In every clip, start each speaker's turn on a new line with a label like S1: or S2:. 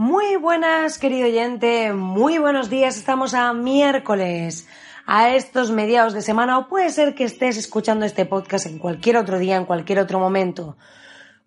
S1: Muy buenas, querido oyente, muy buenos días. Estamos a miércoles, a estos mediados de semana, o puede ser que estés escuchando este podcast en cualquier otro día, en cualquier otro momento.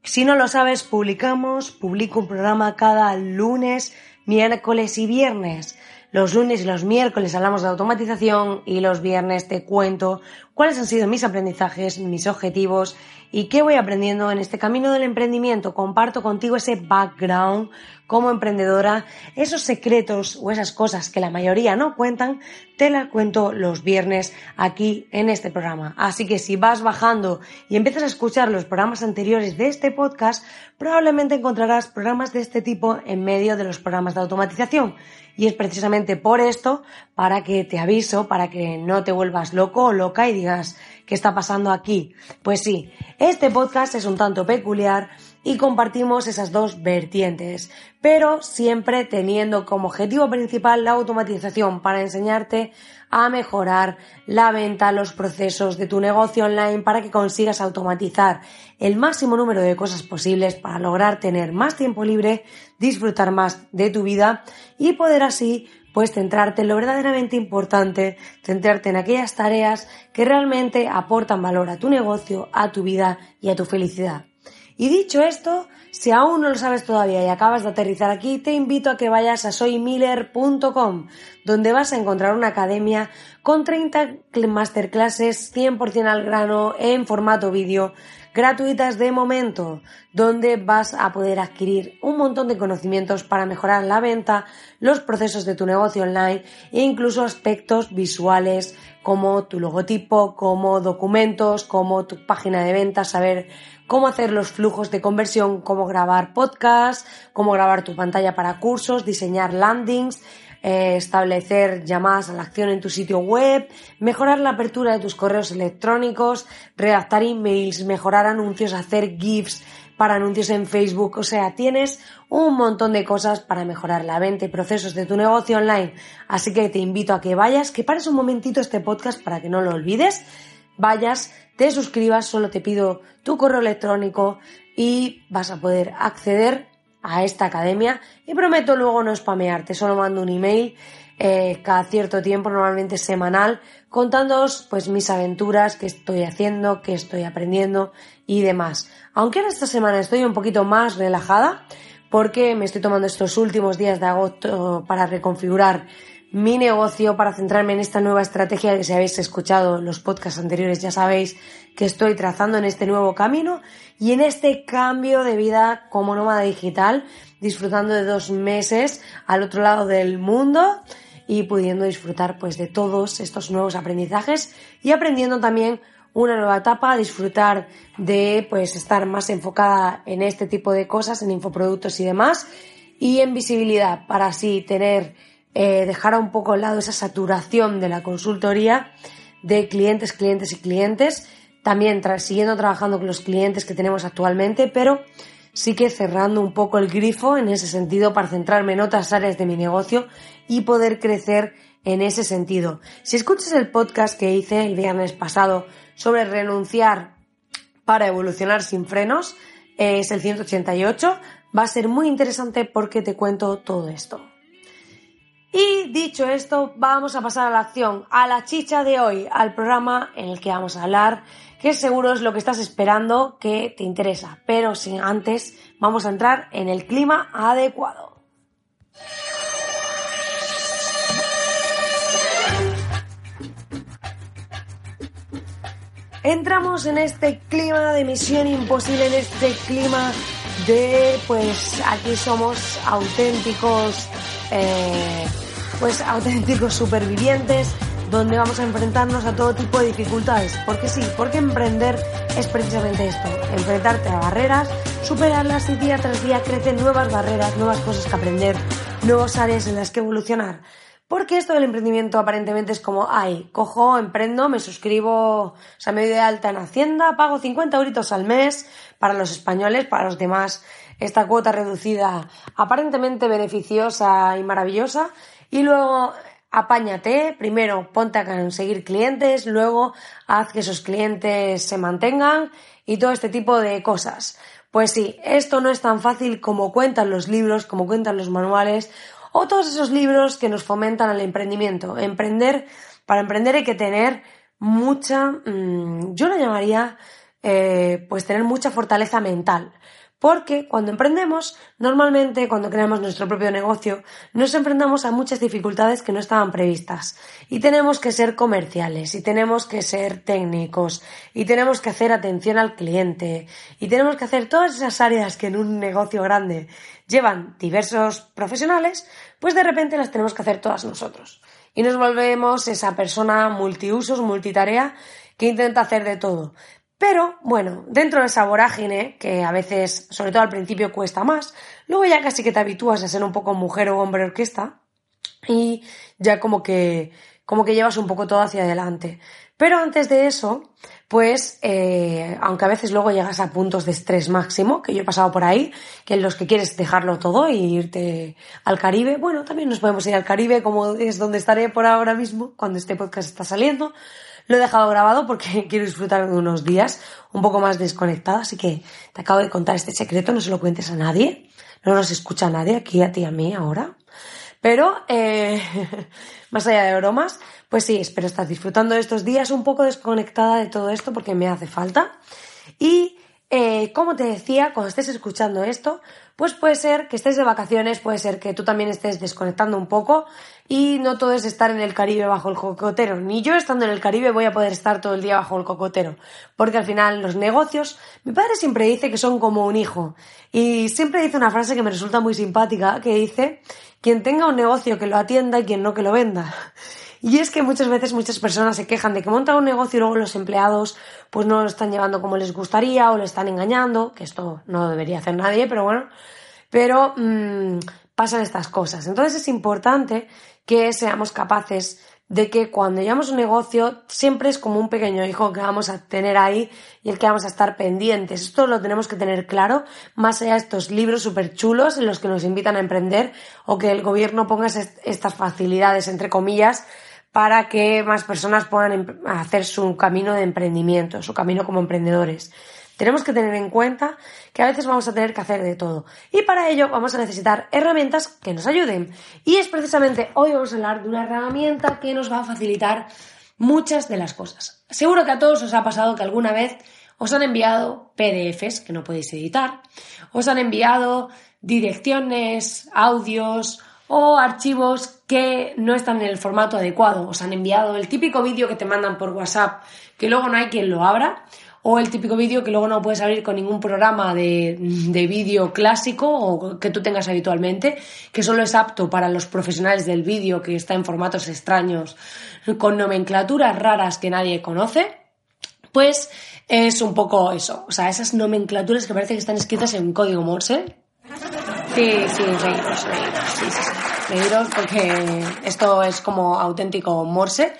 S1: Si no lo sabes, publicamos, publico un programa cada lunes, miércoles y viernes. Los lunes y los miércoles hablamos de automatización y los viernes te cuento cuáles han sido mis aprendizajes, mis objetivos y qué voy aprendiendo en este camino del emprendimiento. Comparto contigo ese background como emprendedora, esos secretos o esas cosas que la mayoría no cuentan, te las cuento los viernes aquí en este programa. Así que si vas bajando y empiezas a escuchar los programas anteriores de este podcast, probablemente encontrarás programas de este tipo en medio de los programas de automatización. Y es precisamente por esto para que te aviso, para que no te vuelvas loco o loca y digas, ¿qué está pasando aquí? Pues sí, este podcast es un tanto peculiar y compartimos esas dos vertientes, pero siempre teniendo como objetivo principal la automatización para enseñarte a mejorar la venta, los procesos de tu negocio online para que consigas automatizar el máximo número de cosas posibles para lograr tener más tiempo libre, disfrutar más de tu vida y poder así pues centrarte en lo verdaderamente importante, centrarte en aquellas tareas que realmente aportan valor a tu negocio, a tu vida y a tu felicidad. Y dicho esto, si aún no lo sabes todavía y acabas de aterrizar aquí, te invito a que vayas a soymiller.com, donde vas a encontrar una academia con 30 masterclasses 100% al grano en formato vídeo, gratuitas de momento, donde vas a poder adquirir un montón de conocimientos para mejorar la venta, los procesos de tu negocio online e incluso aspectos visuales como tu logotipo, como documentos, como tu página de venta, saber cómo hacer los flujos de conversión, cómo grabar podcasts, cómo grabar tu pantalla para cursos, diseñar landings, eh, establecer llamadas a la acción en tu sitio web, mejorar la apertura de tus correos electrónicos, redactar emails, mejorar anuncios, hacer GIFs para anuncios en Facebook. O sea, tienes un montón de cosas para mejorar la venta y procesos de tu negocio online. Así que te invito a que vayas, que pares un momentito este podcast para que no lo olvides vayas, te suscribas, solo te pido tu correo electrónico y vas a poder acceder a esta academia y prometo luego no spamearte, solo mando un email eh, cada cierto tiempo, normalmente semanal, contándoos pues mis aventuras, qué estoy haciendo, qué estoy aprendiendo y demás. Aunque en esta semana estoy un poquito más relajada porque me estoy tomando estos últimos días de agosto para reconfigurar mi negocio para centrarme en esta nueva estrategia que si habéis escuchado los podcasts anteriores ya sabéis que estoy trazando en este nuevo camino y en este cambio de vida como nómada digital, disfrutando de dos meses al otro lado del mundo y pudiendo disfrutar pues de todos estos nuevos aprendizajes y aprendiendo también una nueva etapa, disfrutar de pues estar más enfocada en este tipo de cosas, en infoproductos y demás y en visibilidad para así tener eh, dejar a un poco al lado esa saturación de la consultoría de clientes, clientes y clientes, también siguiendo trabajando con los clientes que tenemos actualmente, pero sí que cerrando un poco el grifo en ese sentido para centrarme en otras áreas de mi negocio y poder crecer en ese sentido. Si escuchas el podcast que hice el viernes pasado sobre renunciar para evolucionar sin frenos, es el 188, va a ser muy interesante porque te cuento todo esto. Y dicho esto, vamos a pasar a la acción, a la chicha de hoy, al programa en el que vamos a hablar, que seguro es lo que estás esperando, que te interesa. Pero sin antes, vamos a entrar en el clima adecuado. Entramos en este clima de misión imposible, en este clima de, pues aquí somos auténticos. Eh, pues auténticos supervivientes donde vamos a enfrentarnos a todo tipo de dificultades. Porque sí, porque emprender es precisamente esto, enfrentarte a barreras, superarlas y día tras día crecen nuevas barreras, nuevas cosas que aprender, nuevas áreas en las que evolucionar. Porque esto del emprendimiento aparentemente es como, ay, cojo, emprendo, me suscribo, o sea, me doy de alta en Hacienda, pago 50 euritos al mes para los españoles, para los demás, esta cuota reducida aparentemente beneficiosa y maravillosa, y luego apáñate, primero ponte a conseguir clientes, luego haz que esos clientes se mantengan y todo este tipo de cosas. Pues sí, esto no es tan fácil como cuentan los libros, como cuentan los manuales o todos esos libros que nos fomentan el emprendimiento. Emprender, para emprender hay que tener mucha, mm, yo lo llamaría, eh, pues tener mucha fortaleza mental. Porque cuando emprendemos, normalmente cuando creamos nuestro propio negocio, nos enfrentamos a muchas dificultades que no estaban previstas. Y tenemos que ser comerciales, y tenemos que ser técnicos, y tenemos que hacer atención al cliente, y tenemos que hacer todas esas áreas que en un negocio grande llevan diversos profesionales, pues de repente las tenemos que hacer todas nosotros. Y nos volvemos esa persona multiusos, multitarea, que intenta hacer de todo. Pero bueno, dentro de esa vorágine, que a veces, sobre todo al principio, cuesta más, luego ya casi que te habitúas a ser un poco mujer o hombre orquesta y ya como que, como que llevas un poco todo hacia adelante. Pero antes de eso, pues, eh, aunque a veces luego llegas a puntos de estrés máximo, que yo he pasado por ahí, que en los que quieres dejarlo todo y irte al Caribe, bueno, también nos podemos ir al Caribe, como es donde estaré por ahora mismo, cuando este podcast está saliendo, lo he dejado grabado porque quiero disfrutar de unos días un poco más desconectada, así que te acabo de contar este secreto, no se lo cuentes a nadie, no nos escucha nadie aquí a ti y a mí ahora. Pero, eh, más allá de bromas, pues sí, espero estar disfrutando de estos días un poco desconectada de todo esto porque me hace falta. Y eh, como te decía, cuando estés escuchando esto, pues puede ser que estés de vacaciones, puede ser que tú también estés desconectando un poco y no todo es estar en el Caribe bajo el cocotero. Ni yo estando en el Caribe voy a poder estar todo el día bajo el cocotero, porque al final los negocios, mi padre siempre dice que son como un hijo y siempre dice una frase que me resulta muy simpática, que dice, quien tenga un negocio que lo atienda y quien no que lo venda. Y es que muchas veces muchas personas se quejan de que montan un negocio y luego los empleados pues no lo están llevando como les gustaría o le están engañando, que esto no debería hacer nadie, pero bueno, pero mmm, pasan estas cosas. Entonces es importante que seamos capaces de que cuando llevamos un negocio siempre es como un pequeño hijo que vamos a tener ahí y el que vamos a estar pendientes. Esto lo tenemos que tener claro, más allá de estos libros súper chulos en los que nos invitan a emprender o que el gobierno ponga estas facilidades, entre comillas, para que más personas puedan em-, hacer su camino de emprendimiento, su camino como emprendedores. Tenemos que tener en cuenta que a veces vamos a tener que hacer de todo y para ello vamos a necesitar herramientas que nos ayuden. Y es precisamente hoy vamos a hablar de una herramienta que nos va a facilitar muchas de las cosas. Seguro que a todos os ha pasado que alguna vez os han enviado PDFs que no podéis editar, os han enviado direcciones, audios o archivos que no están en el formato adecuado. Os han enviado el típico vídeo que te mandan por WhatsApp que luego no hay quien lo abra o el típico vídeo que luego no puedes abrir con ningún programa de, de vídeo clásico o que tú tengas habitualmente, que solo es apto para los profesionales del vídeo que está en formatos extraños con nomenclaturas raras que nadie conoce, pues es un poco eso. O sea, esas nomenclaturas que parece que están escritas en código Morse, Sí, sí, reíros, Sí, sí, sí. Reíros porque esto es como auténtico morse.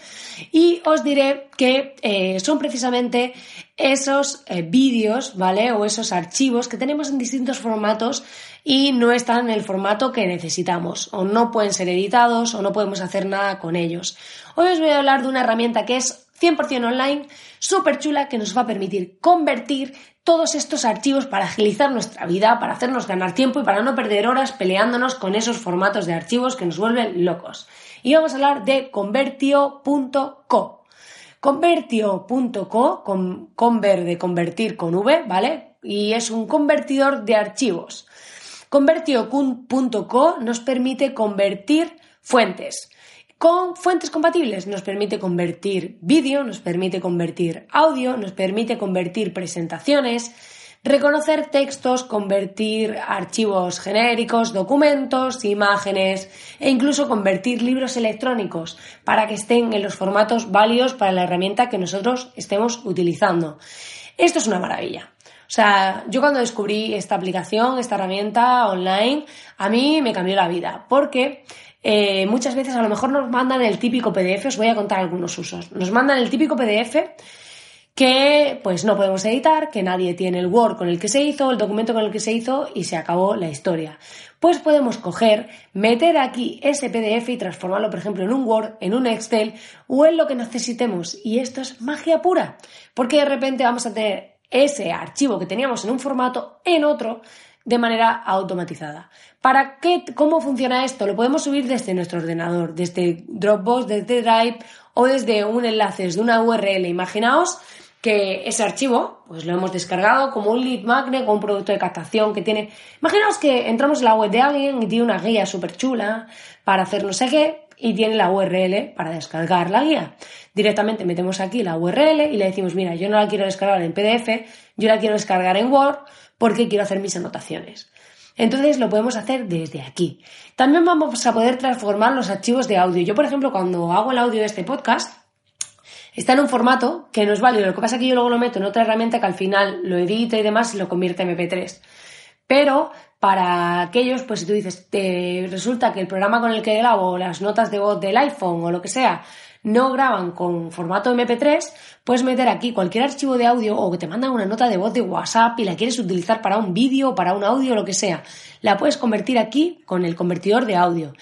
S1: Y os diré que eh, son precisamente esos eh, vídeos, ¿vale? O esos archivos que tenemos en distintos formatos y no están en el formato que necesitamos. O no pueden ser editados o no podemos hacer nada con ellos. Hoy os voy a hablar de una herramienta que es 100% online, súper chula, que nos va a permitir convertir todos estos archivos para agilizar nuestra vida, para hacernos ganar tiempo y para no perder horas peleándonos con esos formatos de archivos que nos vuelven locos. Y vamos a hablar de convertio.co. Convertio.co, con conver de convertir con V, ¿vale? Y es un convertidor de archivos. Convertio.co nos permite convertir fuentes. Con fuentes compatibles nos permite convertir vídeo, nos permite convertir audio, nos permite convertir presentaciones, reconocer textos, convertir archivos genéricos, documentos, imágenes e incluso convertir libros electrónicos para que estén en los formatos válidos para la herramienta que nosotros estemos utilizando. Esto es una maravilla. O sea, yo cuando descubrí esta aplicación, esta herramienta online, a mí me cambió la vida, porque eh, muchas veces a lo mejor nos mandan el típico PDF, os voy a contar algunos usos, nos mandan el típico PDF que pues no podemos editar, que nadie tiene el Word con el que se hizo, el documento con el que se hizo y se acabó la historia. Pues podemos coger, meter aquí ese PDF y transformarlo, por ejemplo, en un Word, en un Excel o en lo que necesitemos. Y esto es magia pura, porque de repente vamos a tener ese archivo que teníamos en un formato en otro de manera automatizada. ¿Para qué? ¿Cómo funciona esto? Lo podemos subir desde nuestro ordenador, desde Dropbox, desde Drive o desde un enlace, desde una URL. Imaginaos que ese archivo, pues lo hemos descargado como un lead magnet, como un producto de captación que tiene. Imaginaos que entramos en la web de alguien y tiene una guía súper chula para hacer no sé qué y tiene la URL para descargar la guía. Directamente metemos aquí la URL y le decimos, mira, yo no la quiero descargar en PDF, yo la quiero descargar en Word porque quiero hacer mis anotaciones. Entonces lo podemos hacer desde aquí. También vamos a poder transformar los archivos de audio. Yo, por ejemplo, cuando hago el audio de este podcast, está en un formato que no es válido. Lo que pasa es que yo luego lo meto en otra herramienta que al final lo edita y demás y lo convierte en MP3. Pero para aquellos, pues si tú dices, te resulta que el programa con el que grabo las notas de voz del iPhone o lo que sea no graban con formato MP3, puedes meter aquí cualquier archivo de audio o que te mandan una nota de voz de WhatsApp y la quieres utilizar para un vídeo para un audio o lo que sea. La puedes convertir aquí con el convertidor de audio.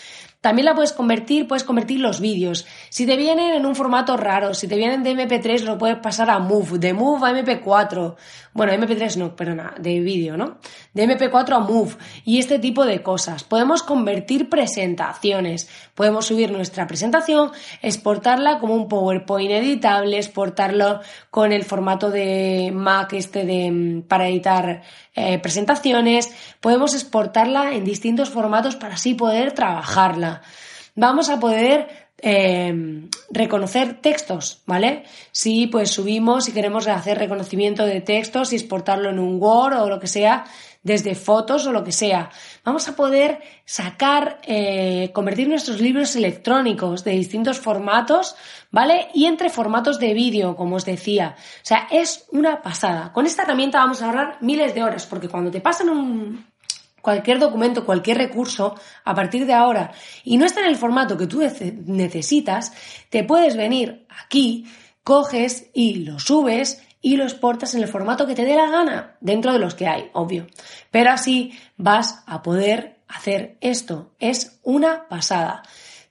S1: También la puedes convertir, puedes convertir los vídeos. Si te vienen en un formato raro, si te vienen de MP3, lo puedes pasar a Move, de Move a MP4. Bueno, MP3 no, perdona, de vídeo, ¿no? De MP4 a Move y este tipo de cosas. Podemos convertir presentaciones. Podemos subir nuestra presentación, exportarla como un PowerPoint editable, exportarlo con el formato de Mac este de, para editar eh, presentaciones. Podemos exportarla en distintos formatos para así poder trabajarla. Vamos a poder eh, reconocer textos, ¿vale? Si pues subimos y queremos hacer reconocimiento de textos y exportarlo en un Word o lo que sea, desde fotos o lo que sea. Vamos a poder sacar, eh, convertir nuestros libros electrónicos de distintos formatos, ¿vale? Y entre formatos de vídeo, como os decía. O sea, es una pasada. Con esta herramienta vamos a ahorrar miles de horas, porque cuando te pasan un, cualquier documento, cualquier recurso, a partir de ahora, y no está en el formato que tú necesitas, te puedes venir aquí, coges y lo subes y lo exportas en el formato que te dé la gana, dentro de los que hay, obvio. Pero así vas a poder hacer esto. Es una pasada.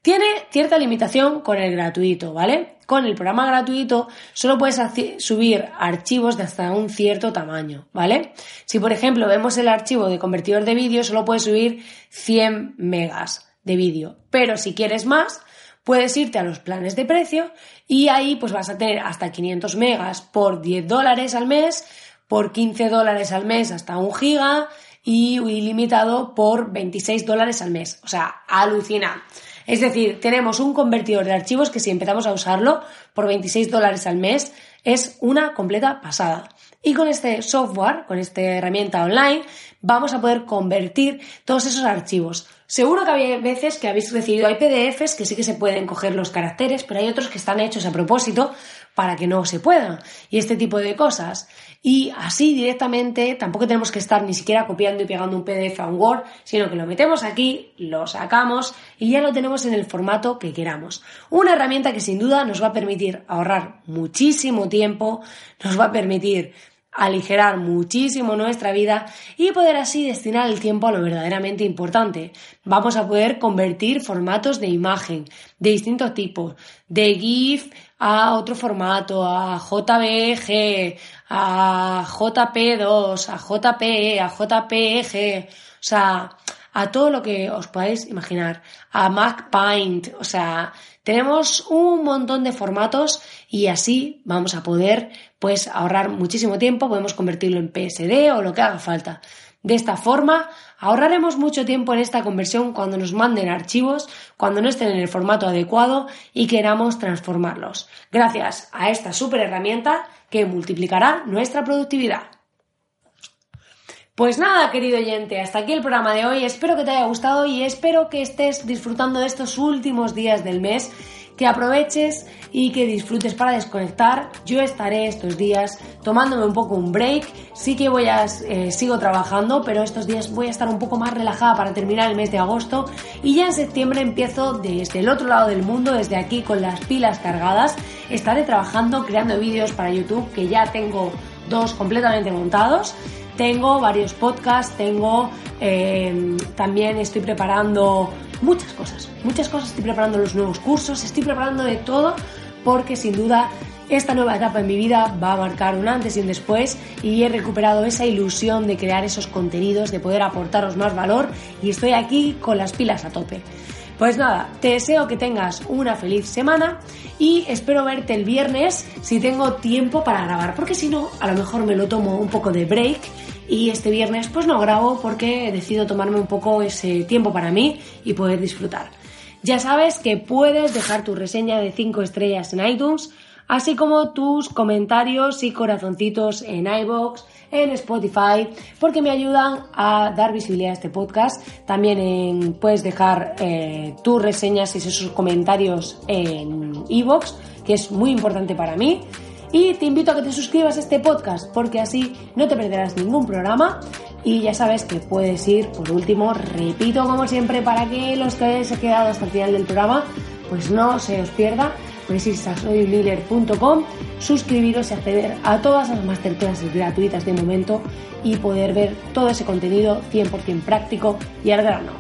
S1: Tiene cierta limitación con el gratuito, ¿vale? Con el programa gratuito solo puedes subir archivos de hasta un cierto tamaño, ¿vale? Si por ejemplo vemos el archivo de convertidor de vídeo, solo puedes subir 100 megas de vídeo. Pero si quieres más, puedes irte a los planes de precio y ahí pues vas a tener hasta 500 megas por 10 dólares al mes, por 15 dólares al mes hasta un giga y ilimitado por 26 dólares al mes. O sea, alucina. Es decir, tenemos un convertidor de archivos que si empezamos a usarlo por 26 dólares al mes es una completa pasada. Y con este software, con esta herramienta online, vamos a poder convertir todos esos archivos. Seguro que hay veces que habéis recibido, hay PDFs que sí que se pueden coger los caracteres, pero hay otros que están hechos a propósito para que no se puedan. Y este tipo de cosas. Y así directamente tampoco tenemos que estar ni siquiera copiando y pegando un PDF a un Word, sino que lo metemos aquí, lo sacamos y ya lo tenemos en el formato que queramos. Una herramienta que sin duda nos va a permitir ahorrar muchísimo tiempo, nos va a permitir aligerar muchísimo nuestra vida y poder así destinar el tiempo a lo verdaderamente importante. Vamos a poder convertir formatos de imagen de distintos tipos, de GIF a otro formato, a JPG, a JP2, a JPE, a JPG, o sea, a todo lo que os podáis imaginar, a MacPaint, o sea, tenemos un montón de formatos y así vamos a poder pues ahorrar muchísimo tiempo, podemos convertirlo en PSD o lo que haga falta. De esta forma, ahorraremos mucho tiempo en esta conversión cuando nos manden archivos, cuando no estén en el formato adecuado y queramos transformarlos, gracias a esta super herramienta que multiplicará nuestra productividad. Pues nada, querido oyente, hasta aquí el programa de hoy. Espero que te haya gustado y espero que estés disfrutando de estos últimos días del mes que aproveches y que disfrutes para desconectar. Yo estaré estos días tomándome un poco un break. Sí que voy a eh, sigo trabajando, pero estos días voy a estar un poco más relajada para terminar el mes de agosto y ya en septiembre empiezo desde el otro lado del mundo, desde aquí con las pilas cargadas. Estaré trabajando creando vídeos para YouTube que ya tengo dos completamente montados. Tengo varios podcasts, tengo eh, también estoy preparando muchas cosas, muchas cosas. Estoy preparando los nuevos cursos, estoy preparando de todo porque sin duda esta nueva etapa en mi vida va a marcar un antes y un después y he recuperado esa ilusión de crear esos contenidos, de poder aportaros más valor y estoy aquí con las pilas a tope. Pues nada, te deseo que tengas una feliz semana y espero verte el viernes si tengo tiempo para grabar, porque si no, a lo mejor me lo tomo un poco de break y este viernes pues no grabo porque decido tomarme un poco ese tiempo para mí y poder disfrutar. Ya sabes que puedes dejar tu reseña de 5 estrellas en iTunes, así como tus comentarios y corazoncitos en iBox, en Spotify, porque me ayudan a dar visibilidad a este podcast. También puedes dejar eh, tus reseñas y esos comentarios en iBox, que es muy importante para mí. Y te invito a que te suscribas a este podcast porque así no te perderás ningún programa. Y ya sabes que puedes ir, por último, repito como siempre, para que los que hayáis quedado hasta el final del programa, pues no se os pierda, soymiller.com, suscribiros y acceder a todas las masterclasses gratuitas de momento y poder ver todo ese contenido 100% práctico y al grano.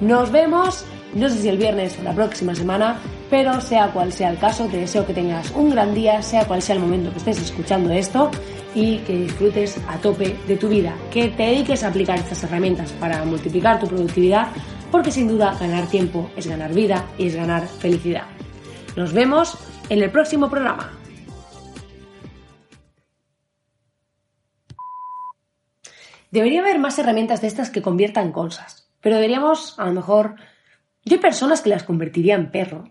S1: Nos vemos, no sé si el viernes o la próxima semana, pero sea cual sea el caso, te deseo que tengas un gran día, sea cual sea el momento que estés escuchando esto y que disfrutes a tope de tu vida, que te dediques a aplicar estas herramientas para multiplicar tu productividad, porque sin duda ganar tiempo es ganar vida y es ganar felicidad. Nos vemos en el próximo programa. Debería haber más herramientas de estas que conviertan cosas, pero deberíamos, a lo mejor, yo hay personas que las convertiría en perro,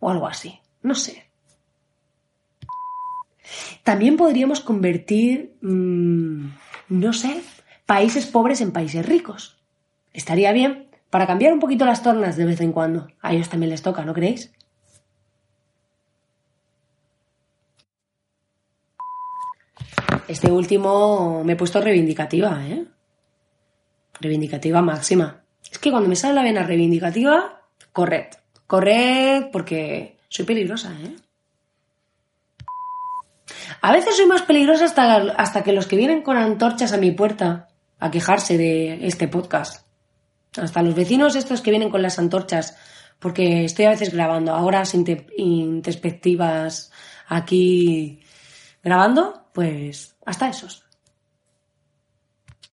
S1: o algo así. No sé. También podríamos convertir, mm, no sé, países pobres en países ricos. Estaría bien para cambiar un poquito las tornas de vez en cuando. A ellos también les toca, ¿no creéis? Este último me he puesto reivindicativa, ¿eh? Reivindicativa máxima. Es que cuando me sale la vena reivindicativa, correcto. Corred porque soy peligrosa, ¿eh? A veces soy más peligrosa hasta, hasta que los que vienen con antorchas a mi puerta a quejarse de este podcast. Hasta los vecinos estos que vienen con las antorchas, porque estoy a veces grabando a horas introspectivas aquí grabando, pues hasta esos.